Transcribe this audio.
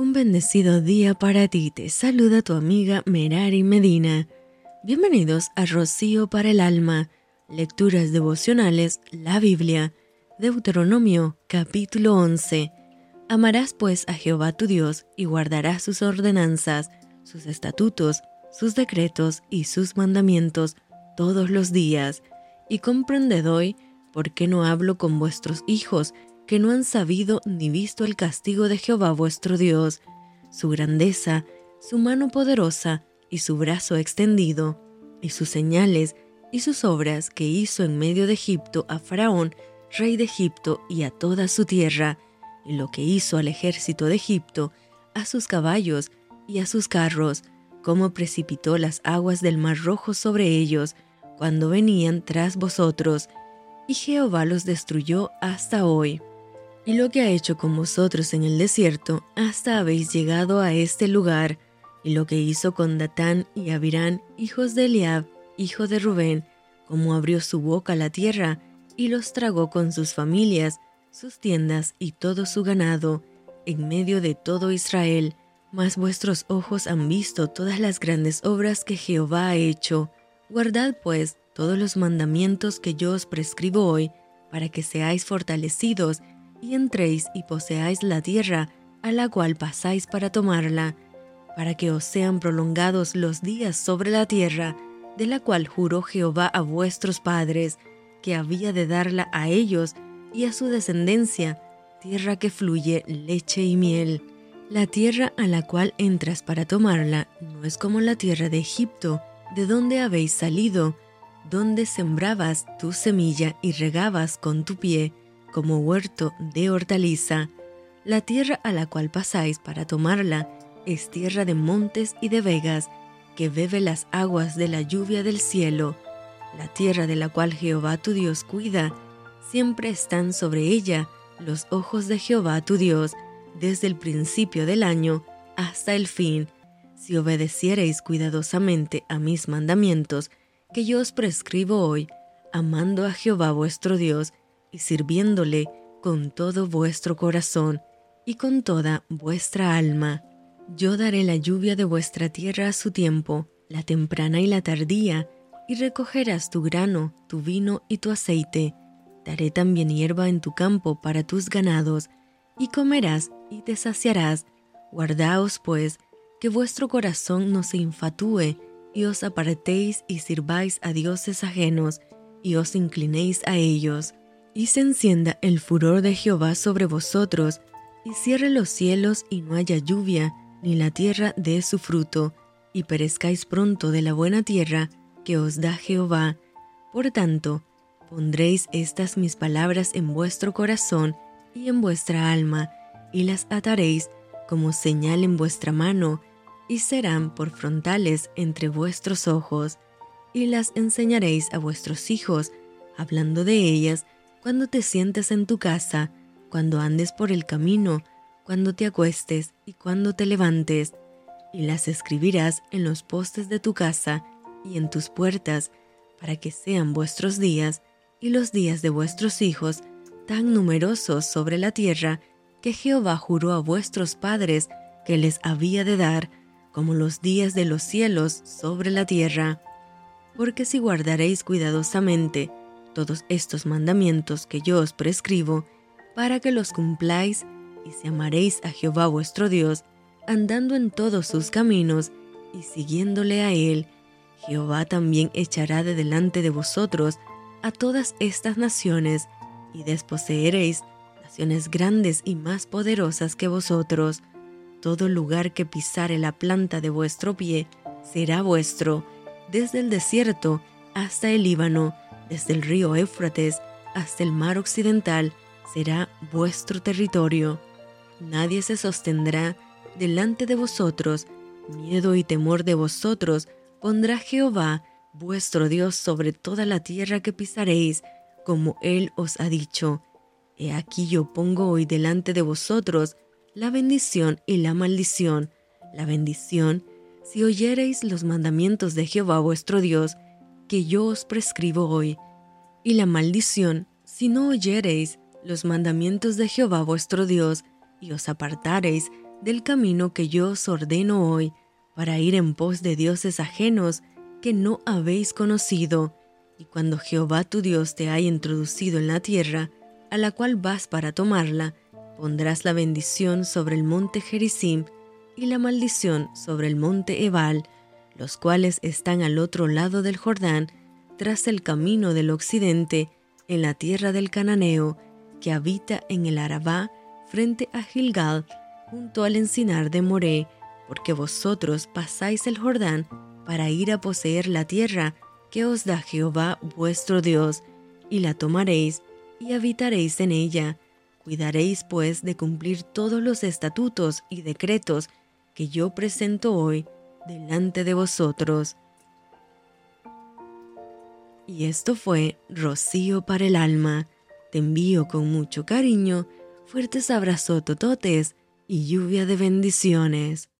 Un bendecido día para ti, te saluda tu amiga Merari Medina. Bienvenidos a Rocío para el Alma, Lecturas Devocionales, la Biblia, Deuteronomio capítulo 11. Amarás pues a Jehová tu Dios y guardarás sus ordenanzas, sus estatutos, sus decretos y sus mandamientos todos los días. Y comprended hoy por qué no hablo con vuestros hijos, que no han sabido ni visto el castigo de Jehová vuestro Dios, su grandeza, su mano poderosa y su brazo extendido, y sus señales y sus obras que hizo en medio de Egipto a Faraón, rey de Egipto, y a toda su tierra, y lo que hizo al ejército de Egipto, a sus caballos y a sus carros, cómo precipitó las aguas del mar rojo sobre ellos, cuando venían tras vosotros, y Jehová los destruyó hasta hoy y lo que ha hecho con vosotros en el desierto hasta habéis llegado a este lugar, y lo que hizo con Datán y Abirán, hijos de Eliab, hijo de Rubén, como abrió su boca la tierra, y los tragó con sus familias, sus tiendas y todo su ganado, en medio de todo Israel, mas vuestros ojos han visto todas las grandes obras que Jehová ha hecho. Guardad pues todos los mandamientos que yo os prescribo hoy, para que seáis fortalecidos y entréis y poseáis la tierra a la cual pasáis para tomarla, para que os sean prolongados los días sobre la tierra, de la cual juró Jehová a vuestros padres, que había de darla a ellos y a su descendencia, tierra que fluye leche y miel. La tierra a la cual entras para tomarla no es como la tierra de Egipto, de donde habéis salido, donde sembrabas tu semilla y regabas con tu pie, como huerto de hortaliza. La tierra a la cual pasáis para tomarla es tierra de montes y de vegas, que bebe las aguas de la lluvia del cielo. La tierra de la cual Jehová tu Dios cuida, siempre están sobre ella los ojos de Jehová tu Dios, desde el principio del año hasta el fin, si obedeciereis cuidadosamente a mis mandamientos, que yo os prescribo hoy, amando a Jehová vuestro Dios y sirviéndole con todo vuestro corazón y con toda vuestra alma. Yo daré la lluvia de vuestra tierra a su tiempo, la temprana y la tardía, y recogerás tu grano, tu vino y tu aceite. Daré también hierba en tu campo para tus ganados, y comerás y te saciarás. Guardaos, pues, que vuestro corazón no se infatúe, y os apartéis y sirváis a dioses ajenos, y os inclinéis a ellos y se encienda el furor de Jehová sobre vosotros, y cierre los cielos y no haya lluvia, ni la tierra dé su fruto, y perezcáis pronto de la buena tierra que os da Jehová. Por tanto, pondréis estas mis palabras en vuestro corazón y en vuestra alma, y las ataréis como señal en vuestra mano, y serán por frontales entre vuestros ojos, y las enseñaréis a vuestros hijos, hablando de ellas cuando te sientes en tu casa, cuando andes por el camino, cuando te acuestes y cuando te levantes, y las escribirás en los postes de tu casa y en tus puertas, para que sean vuestros días y los días de vuestros hijos tan numerosos sobre la tierra que Jehová juró a vuestros padres que les había de dar, como los días de los cielos sobre la tierra. Porque si guardaréis cuidadosamente todos estos mandamientos que yo os prescribo, para que los cumpláis y se amaréis a Jehová vuestro Dios, andando en todos sus caminos y siguiéndole a él, Jehová también echará de delante de vosotros a todas estas naciones, y desposeeréis naciones grandes y más poderosas que vosotros. Todo lugar que pisare la planta de vuestro pie será vuestro, desde el desierto hasta el Líbano, desde el río Éufrates hasta el mar occidental, será vuestro territorio. Nadie se sostendrá delante de vosotros, miedo y temor de vosotros pondrá Jehová, vuestro Dios, sobre toda la tierra que pisaréis, como Él os ha dicho. He aquí yo pongo hoy delante de vosotros la bendición y la maldición. La bendición, si oyereis los mandamientos de Jehová vuestro Dios, que yo os prescribo hoy, y la maldición si no oyereis los mandamientos de Jehová vuestro Dios, y os apartareis del camino que yo os ordeno hoy, para ir en pos de dioses ajenos que no habéis conocido, y cuando Jehová tu Dios te haya introducido en la tierra, a la cual vas para tomarla, pondrás la bendición sobre el monte Gerizim y la maldición sobre el monte Ebal, los cuales están al otro lado del Jordán, tras el camino del occidente, en la tierra del Cananeo, que habita en el Arabá, frente a Gilgal, junto al encinar de Moré, porque vosotros pasáis el Jordán para ir a poseer la tierra que os da Jehová vuestro Dios, y la tomaréis y habitaréis en ella. Cuidaréis pues de cumplir todos los estatutos y decretos que yo presento hoy delante de vosotros. Y esto fue Rocío para el alma. Te envío con mucho cariño, fuertes abrazos tototes y lluvia de bendiciones.